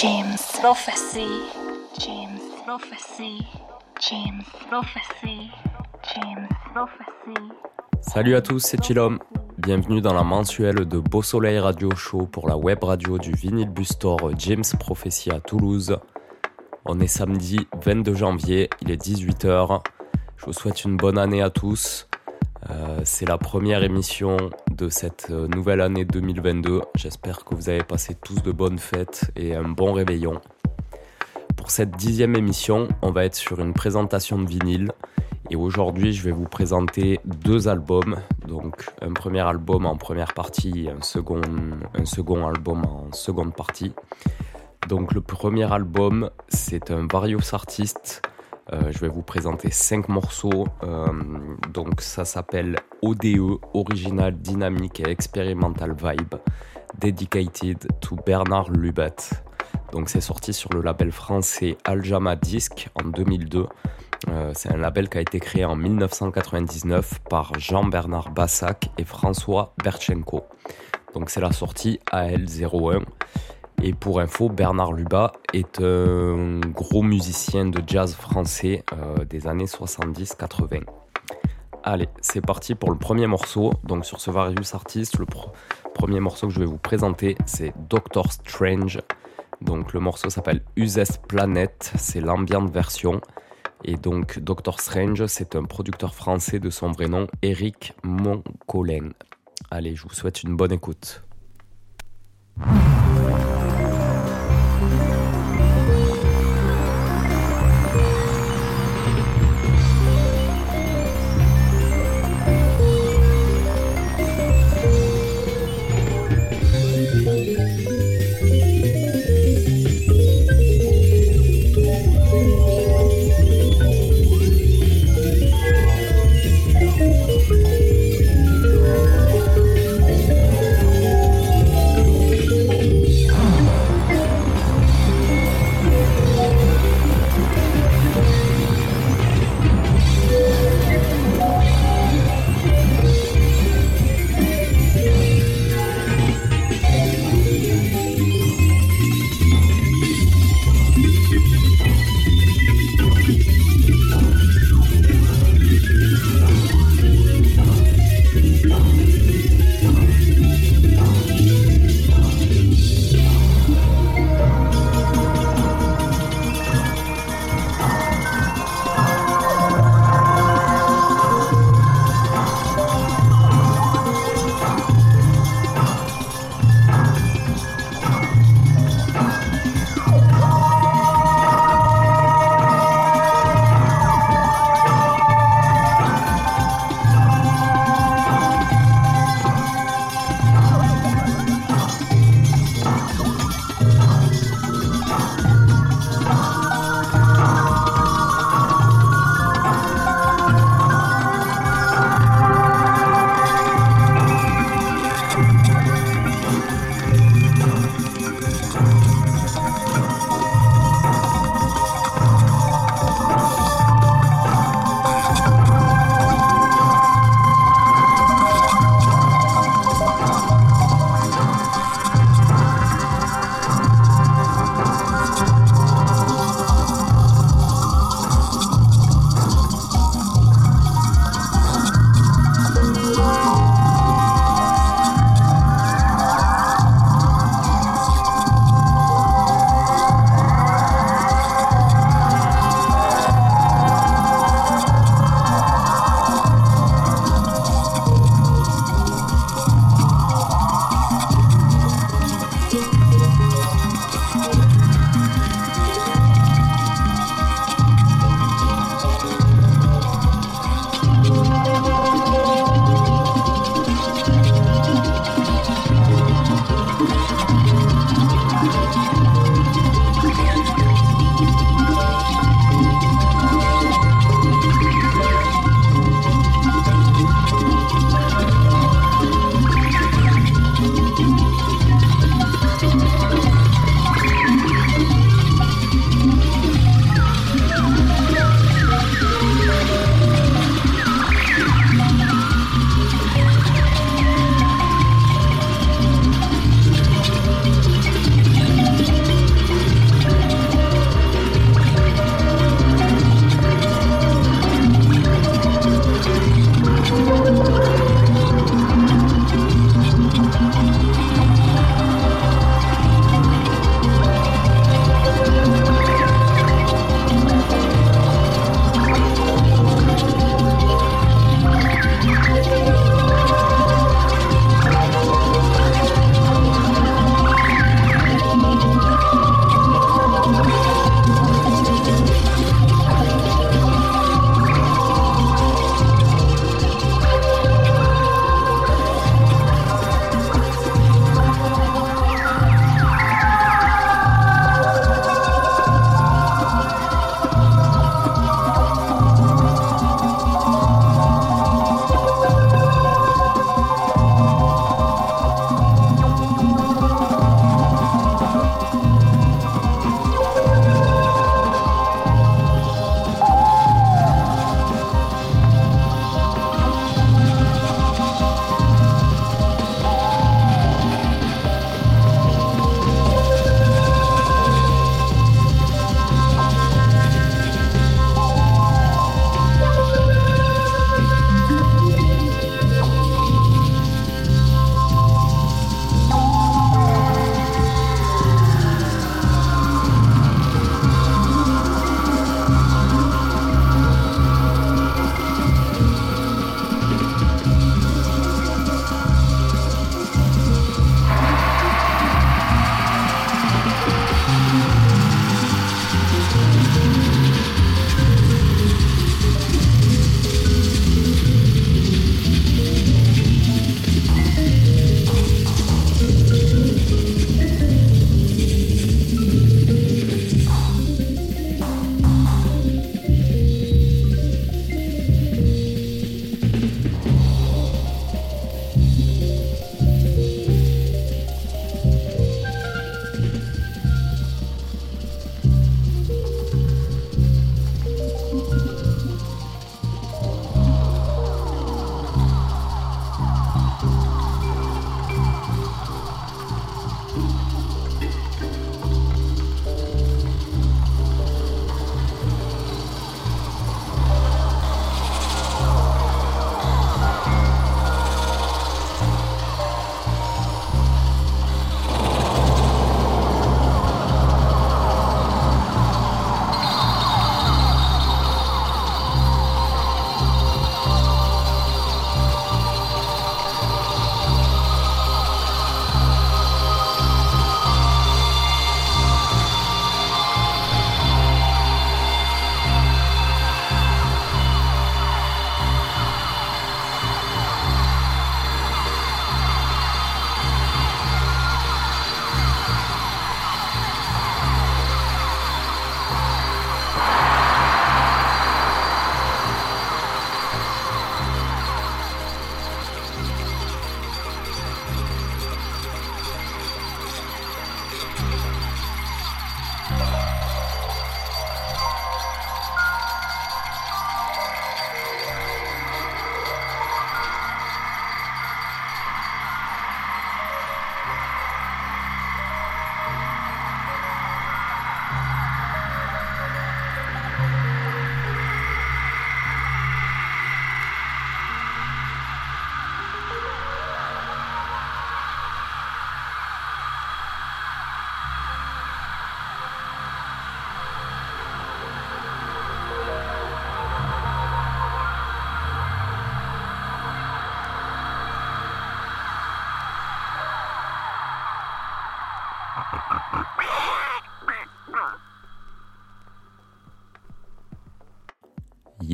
James Prophecy. James Prophecy. James Prophecy. James Prophecy. Salut à tous, c'est Chilom. Bienvenue dans la mensuelle de Beau Soleil Radio Show pour la web radio du Vinyl Bus Store James Prophecy à Toulouse. On est samedi 22 janvier, il est 18h. Je vous souhaite une bonne année à tous. Euh, c'est la première émission de cette euh, nouvelle année 2022. J'espère que vous avez passé tous de bonnes fêtes et un bon réveillon. Pour cette dixième émission, on va être sur une présentation de vinyle. Et aujourd'hui, je vais vous présenter deux albums. Donc, un premier album en première partie et un second, album en seconde partie. Donc, le premier album, c'est un Various Artist. Euh, je vais vous présenter cinq morceaux. Euh, donc, ça s'appelle ODE, Original Dynamic et Experimental Vibe, Dedicated to Bernard Lubat. Donc, c'est sorti sur le label français Aljama Disc en 2002. Euh, c'est un label qui a été créé en 1999 par Jean-Bernard Bassac et François Berchenko. Donc c'est la sortie AL01. Et pour info, Bernard Lubat est un gros musicien de jazz français euh, des années 70-80. Allez, c'est parti pour le premier morceau. Donc sur ce Various Artist, le premier morceau que je vais vous présenter, c'est Doctor Strange. Donc le morceau s'appelle Uses Planet, c'est l'ambiante version. Et donc, Doctor Strange, c'est un producteur français de son vrai nom, Eric Moncolin. Allez, je vous souhaite une bonne écoute.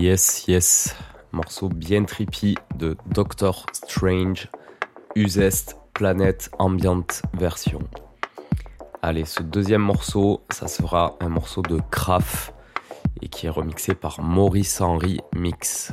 Yes, yes. Morceau bien trippy de Doctor Strange, Uzest Planet Ambient version. Allez, ce deuxième morceau, ça sera un morceau de Kraft et qui est remixé par Maurice Henry Mix.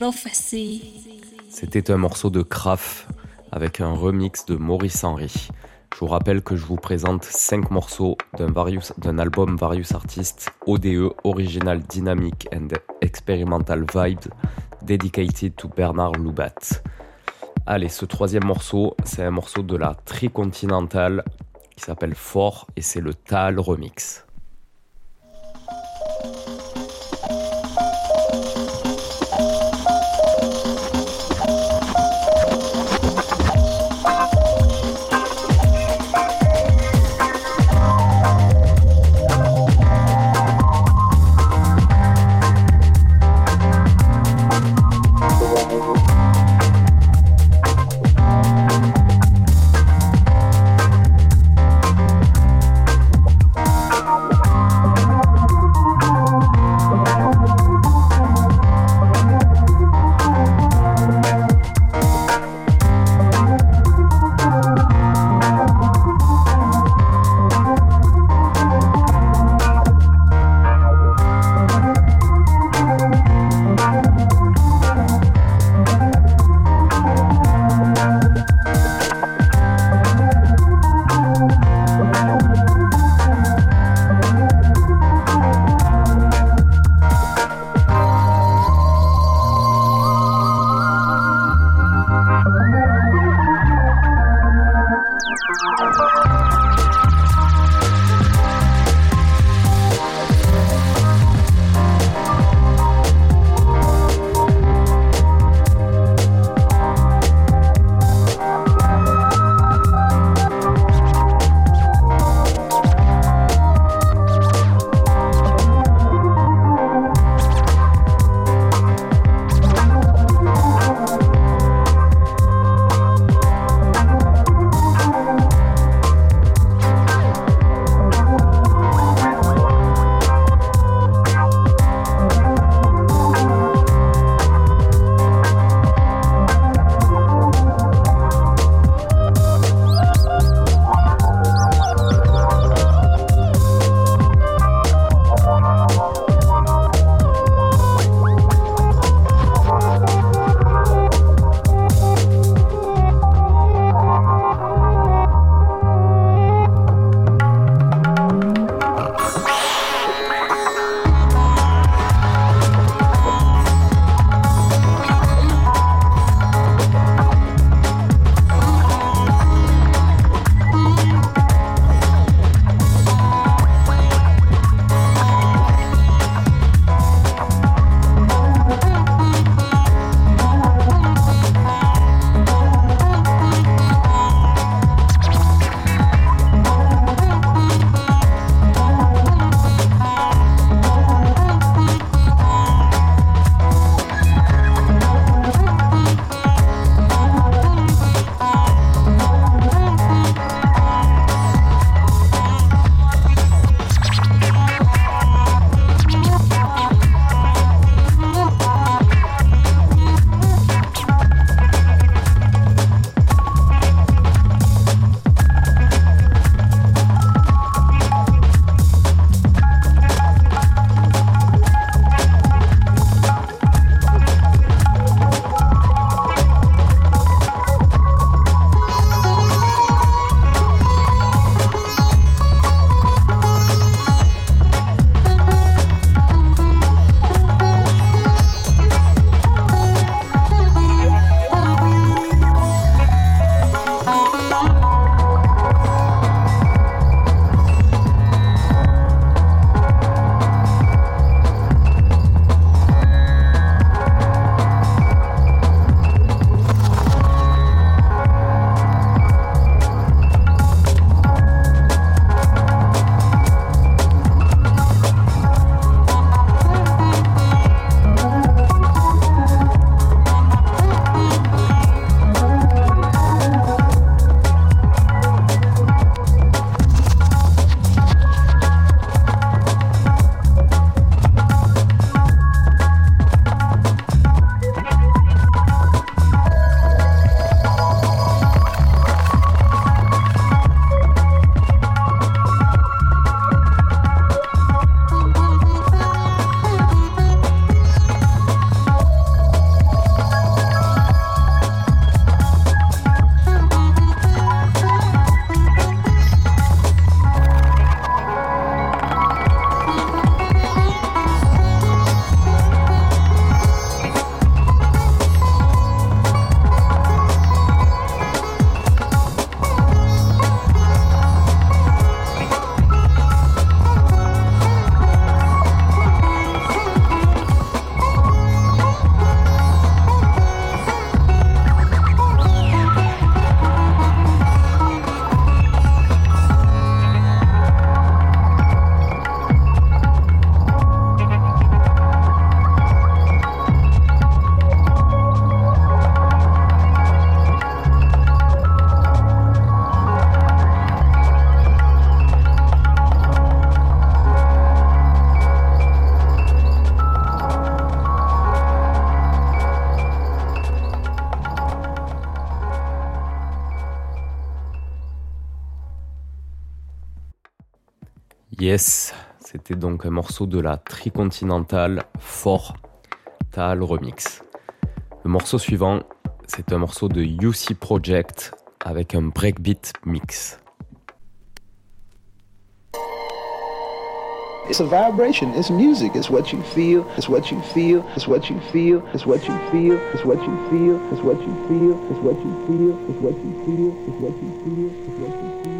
Prophecy. C'était un morceau de Kraft avec un remix de Maurice Henry. Je vous rappelle que je vous présente 5 morceaux d'un album Various Artists ODE Original Dynamic and Experimental Vibes dedicated to Bernard Loubat. Allez, ce troisième morceau, c'est un morceau de la Tricontinental qui s'appelle Fort et c'est le Tal Remix. Yes, c'était donc un morceau de la tricontinentale Fort Tal Remix. Le morceau suivant, c'est un morceau de UC Project avec un breakbeat mix. It's a vibration. It's music. It's what you feel. It's what you feel. It's what you feel. It's what you feel. It's what you feel. It's what you feel. It's what you feel. It's what you feel. It's what you feel. It's what you feel.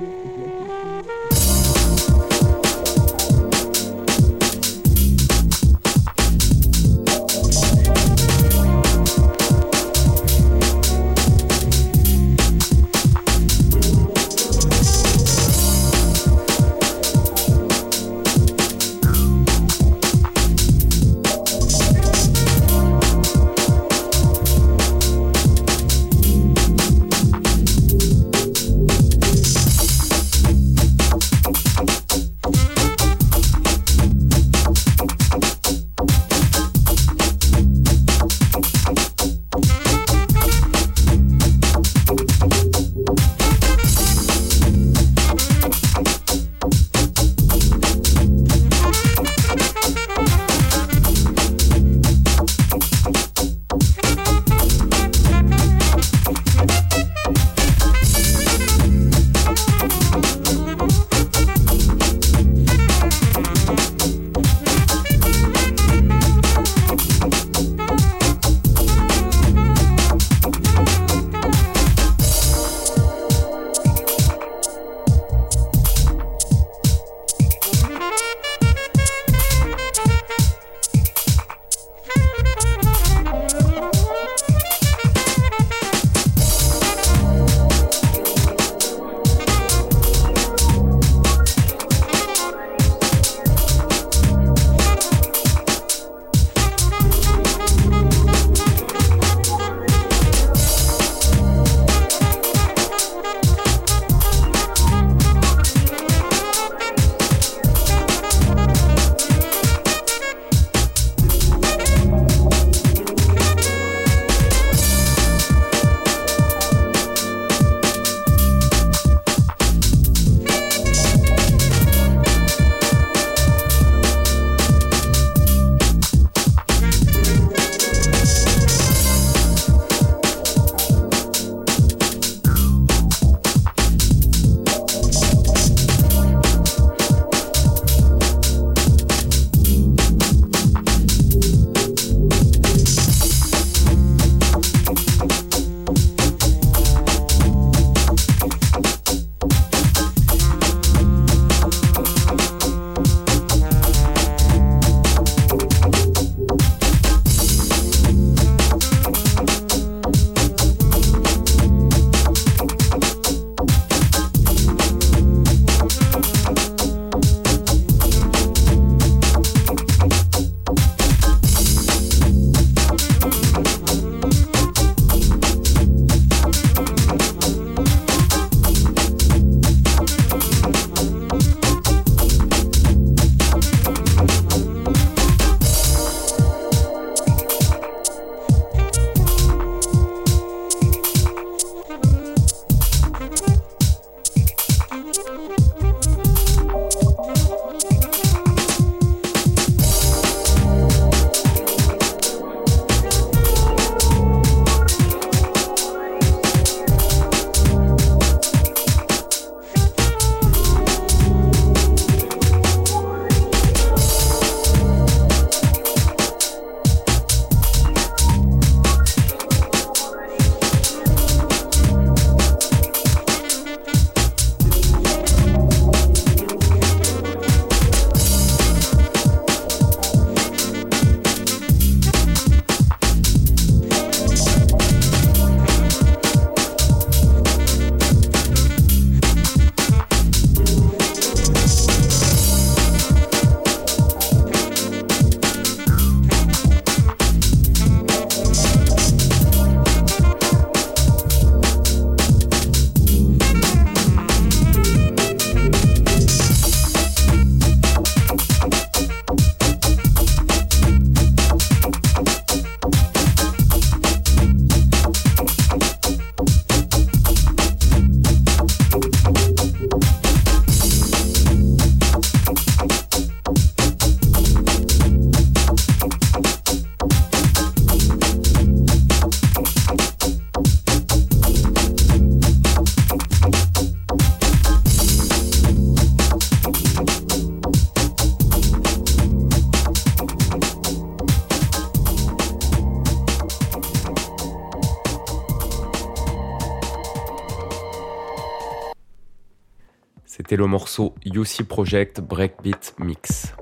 C'était le morceau UC Project Breakbeat Mix.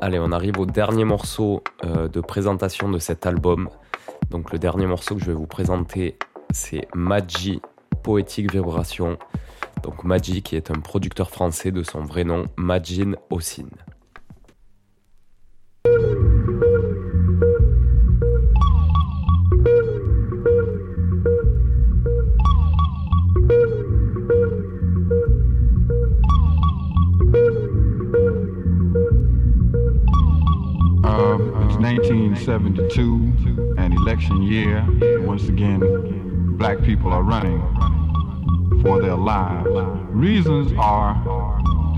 Allez, on arrive au dernier morceau euh, de présentation de cet album. Donc le dernier morceau que je vais vous présenter, c'est Magi Poétique Vibration. Donc Magi qui est un producteur français de son vrai nom, Majin Ossine. 1972, an election year. Once again, black people are running for their lives. Reasons are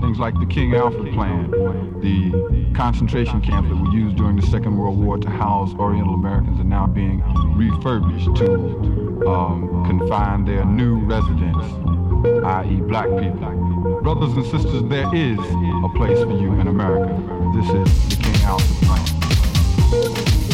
things like the King Alfred Plan, the concentration camps that were used during the Second World War to house Oriental Americans are now being refurbished to um, confine their new residents, i.e., black people. Brothers and sisters, there is a place for you in America. This is the King Alfred Thank you.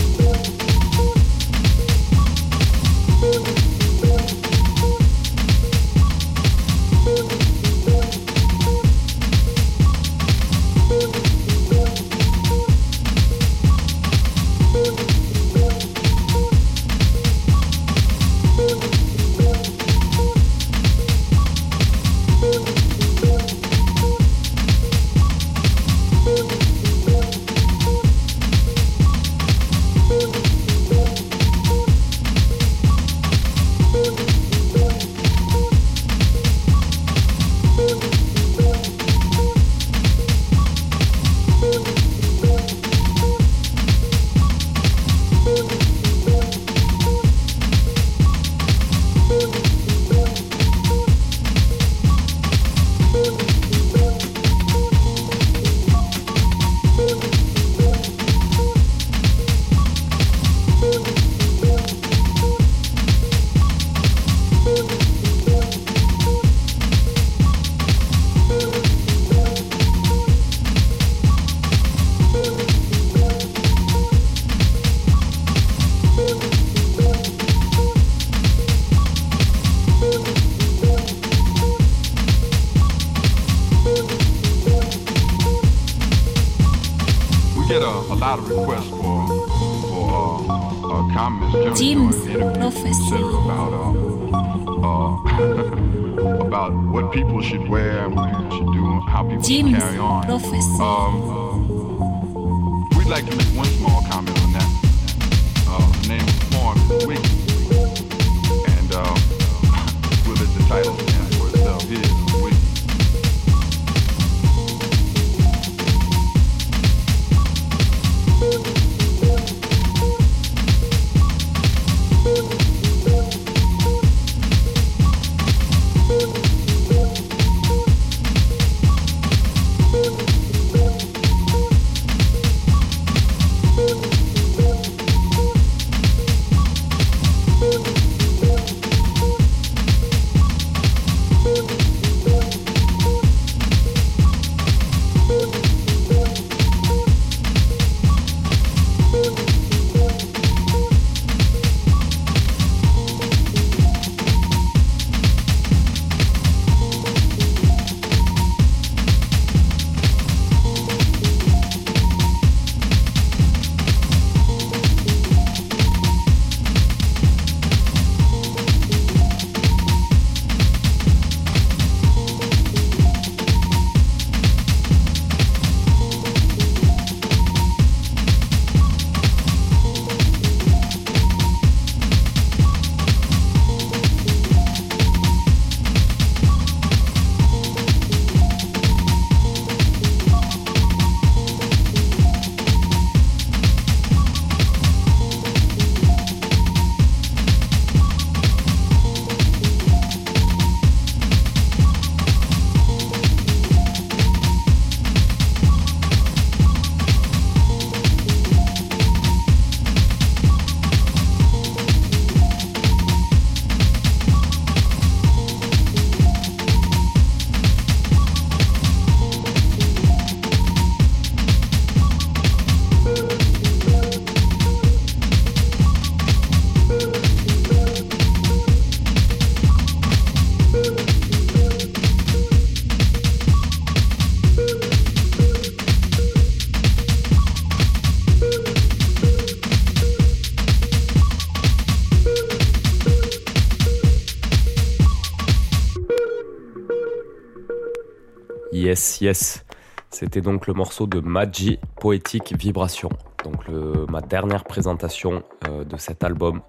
Yes, yes. C'était donc le morceau de Magi, Poétique Vibration. Donc ma dernière présentation euh, de cet album.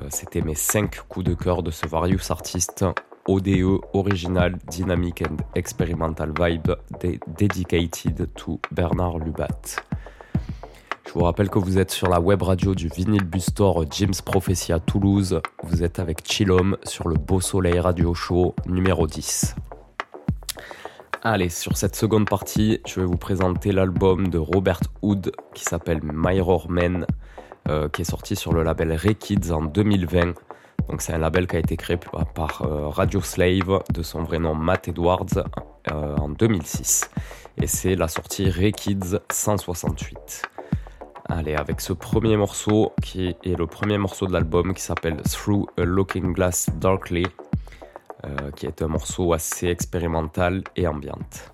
Euh, c'était mes 5 coups de cœur de ce Various Artist ODE Original Dynamic and Experimental Vibe dedicated to Bernard Lubat. Je vous rappelle que vous êtes sur la web radio du Vinyl Bus Store James Prophecy Toulouse. Vous êtes avec Chillom sur le Beau Soleil Radio Show numéro 10. Allez, sur cette seconde partie, je vais vous présenter l'album de Robert Hood qui s'appelle Mirror Men, euh, qui est sorti sur le label Rekids en 2020. Donc c'est un label qui a été créé par euh, Radio Slave de son vrai nom Matt Edwards euh, en 2006. Et c'est la sortie Rekids 168. Allez, avec ce premier morceau qui est le premier morceau de l'album qui s'appelle Through a Looking Glass Darkly. Euh, qui est un morceau assez expérimental et ambiante.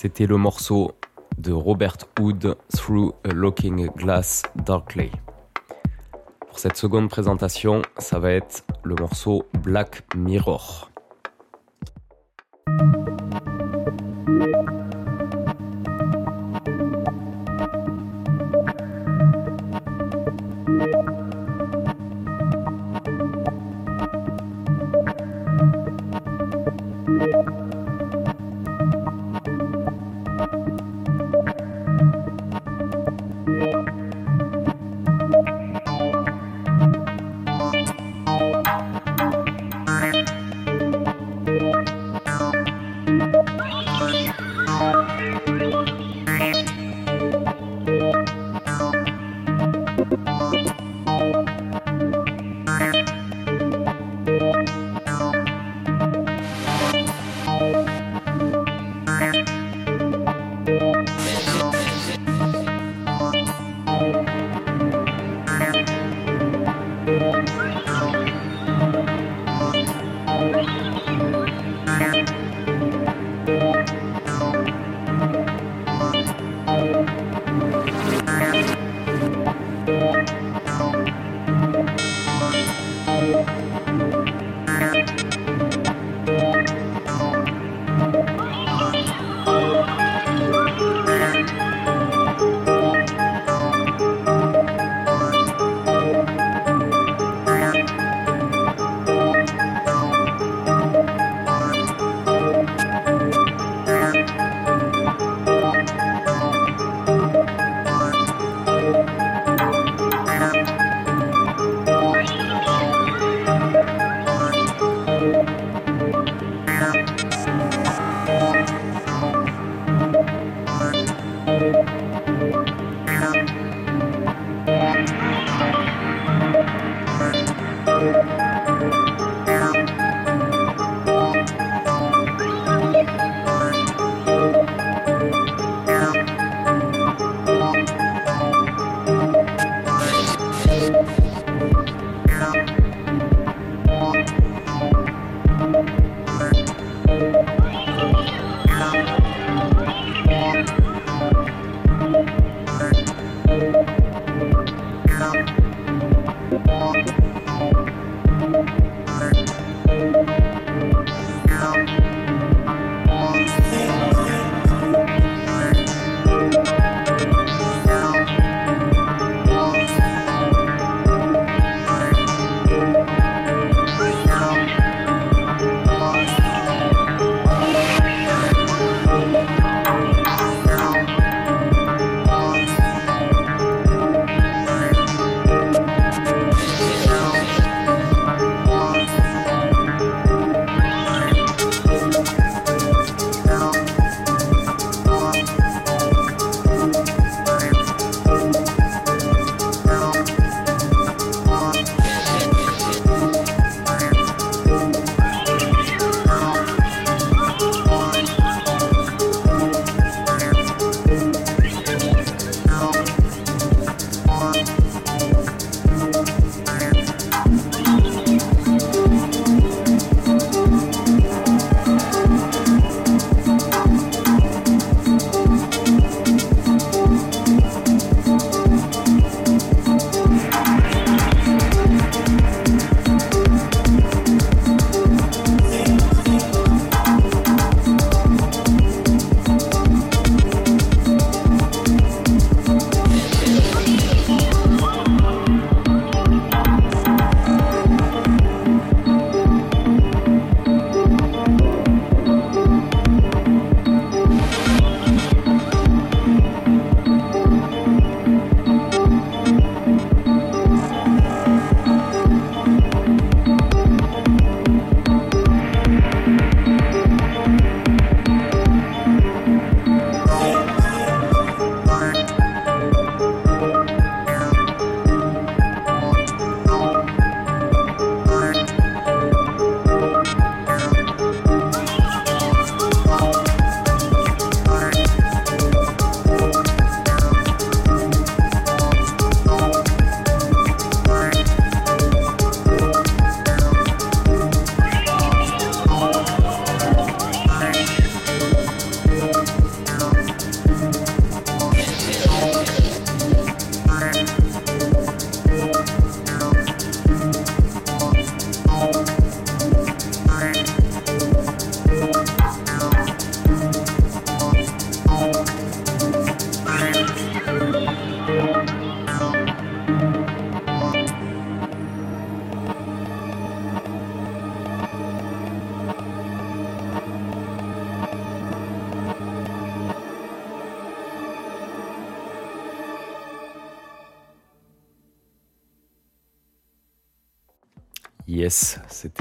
C'était le morceau de Robert Hood Through a Looking Glass Darkly. Pour cette seconde présentation, ça va être le morceau Black Mirror.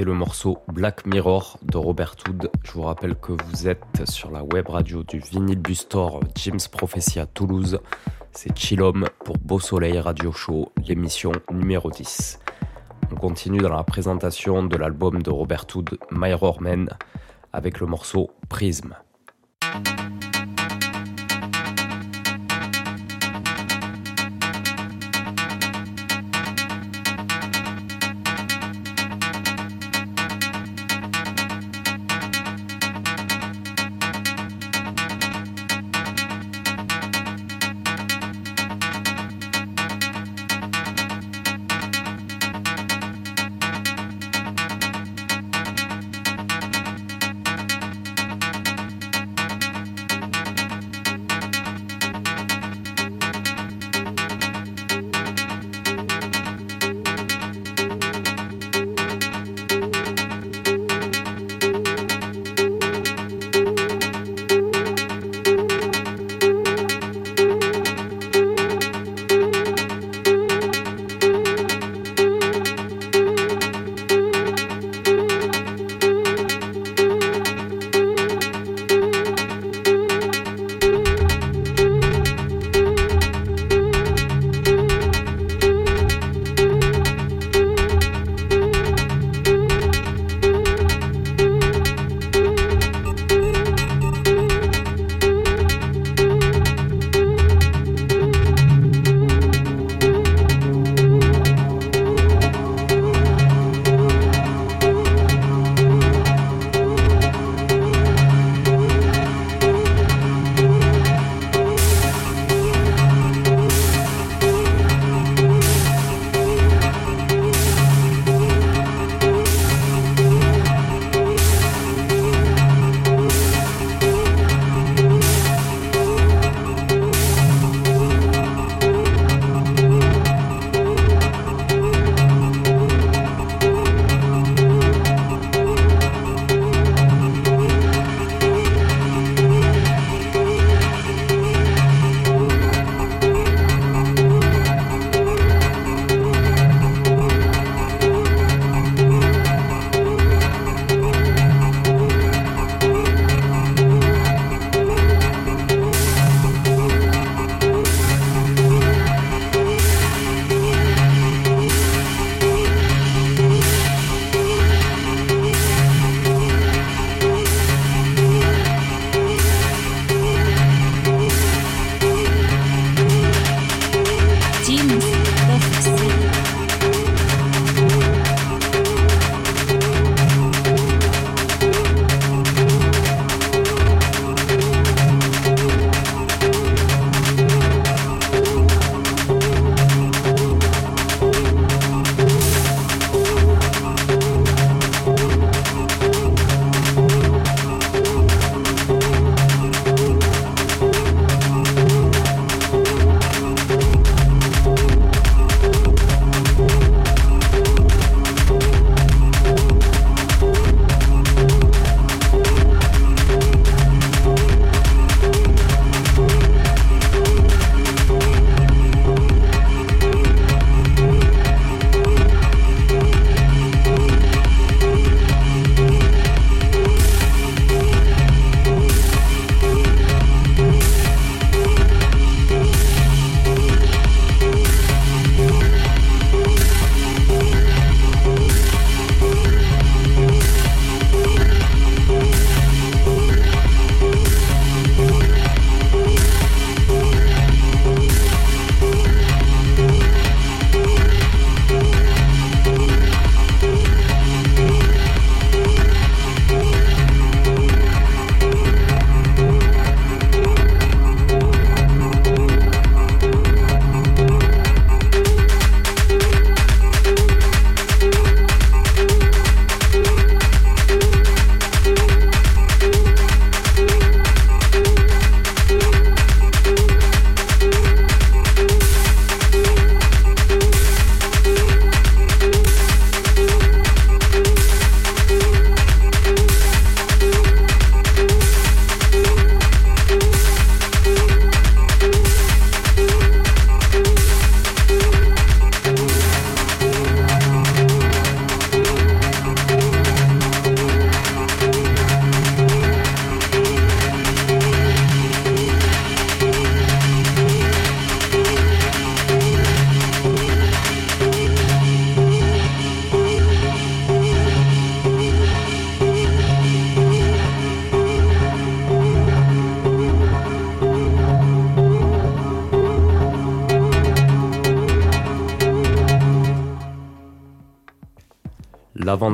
Le morceau Black Mirror de Robert Hood. Je vous rappelle que vous êtes sur la web radio du Vinyl Bustor James Prophecy à Toulouse. C'est Chillom pour Beau Soleil Radio Show, l'émission numéro 10. On continue dans la présentation de l'album de Robert Hood, Mirror Man, avec le morceau Prism.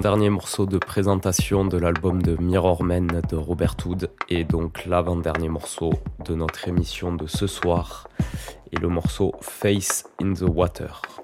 L'avant-dernier morceau de présentation de l'album de Mirrorman de Robert Hood et donc l'avant-dernier morceau de notre émission de ce soir et le morceau Face in the Water.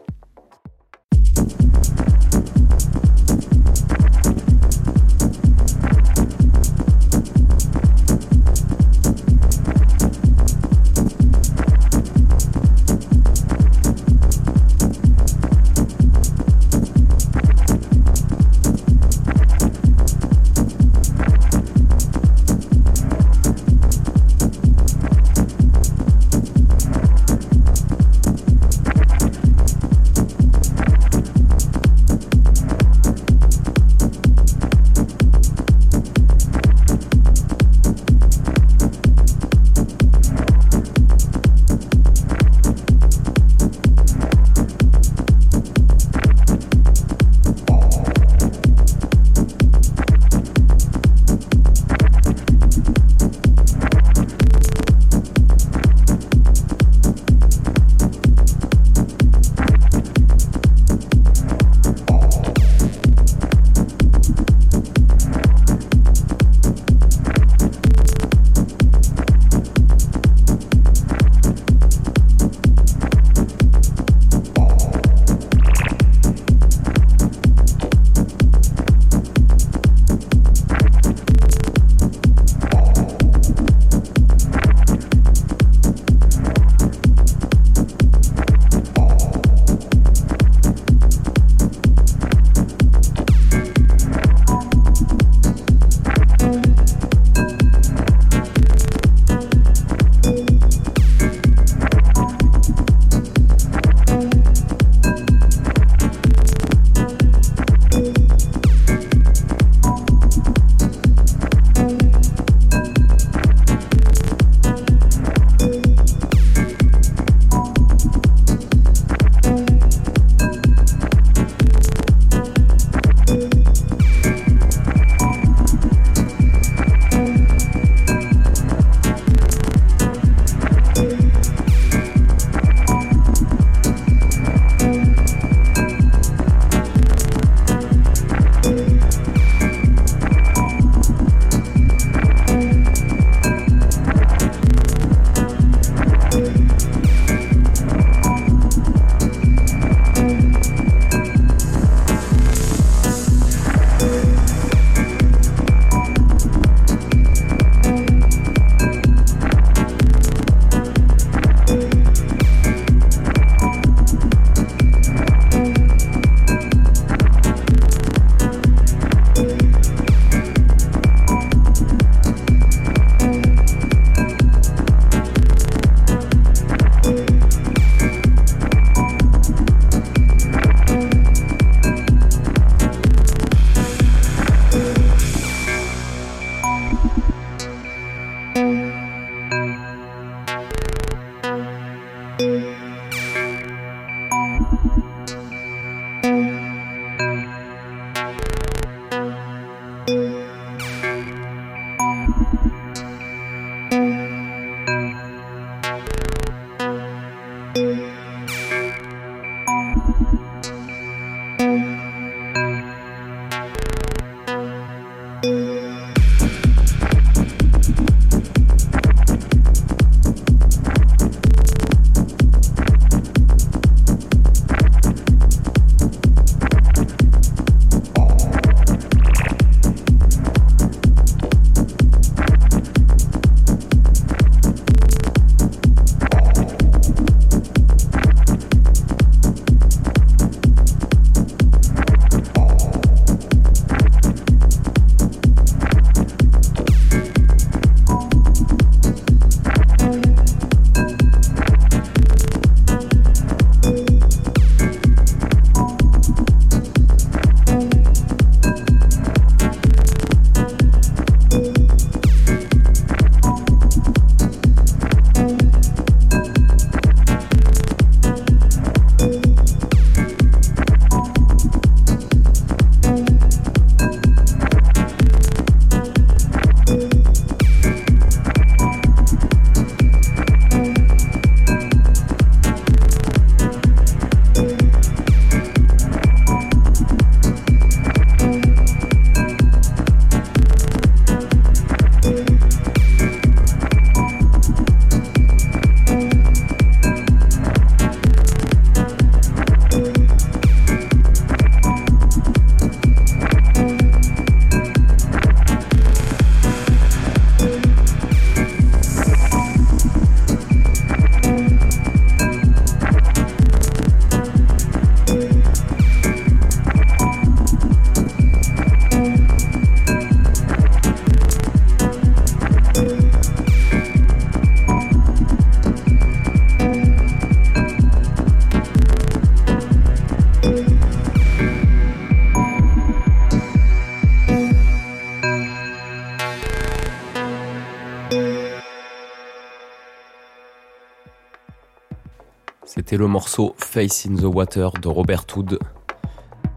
C'était le morceau Face in the Water de Robert Hood.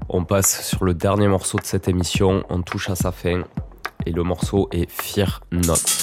On passe sur le dernier morceau de cette émission, on touche à sa fin et le morceau est Fear Not.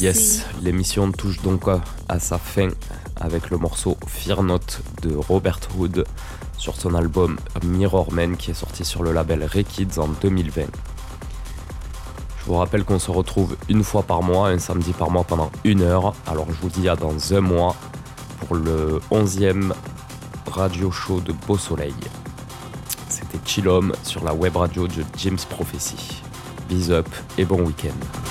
Yes. L'émission touche donc à sa fin avec le morceau Fear Not de Robert Hood sur son album Mirror Man qui est sorti sur le label Rekids en 2020. Je vous rappelle qu'on se retrouve une fois par mois, un samedi par mois pendant une heure. Alors je vous dis à dans un mois pour le 11e radio show de Beau Soleil. C'était Chillom sur la web radio de James Prophecy. Bis up et bon week-end.